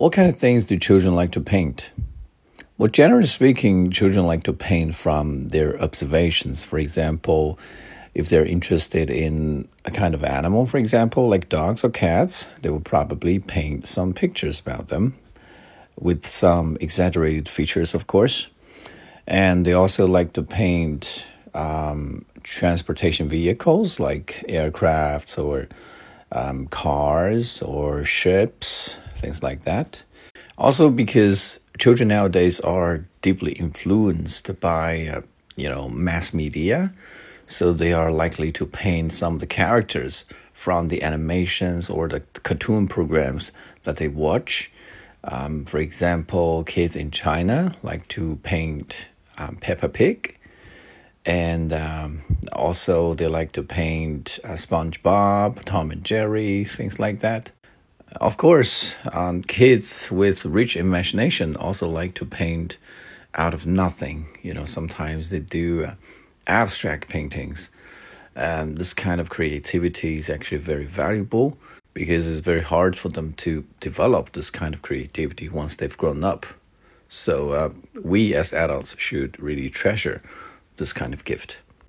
What kind of things do children like to paint? Well, generally speaking, children like to paint from their observations. For example, if they're interested in a kind of animal, for example, like dogs or cats, they will probably paint some pictures about them with some exaggerated features, of course. And they also like to paint um, transportation vehicles like aircrafts or um, cars or ships, things like that. Also, because children nowadays are deeply influenced by, uh, you know, mass media, so they are likely to paint some of the characters from the animations or the cartoon programs that they watch. Um, for example, kids in China like to paint um, Peppa Pig and um, also they like to paint uh, SpongeBob, Tom and Jerry, things like that. Of course, um, kids with rich imagination also like to paint out of nothing. You know, sometimes they do uh, abstract paintings. And this kind of creativity is actually very valuable because it's very hard for them to develop this kind of creativity once they've grown up. So, uh, we as adults should really treasure this kind of gift.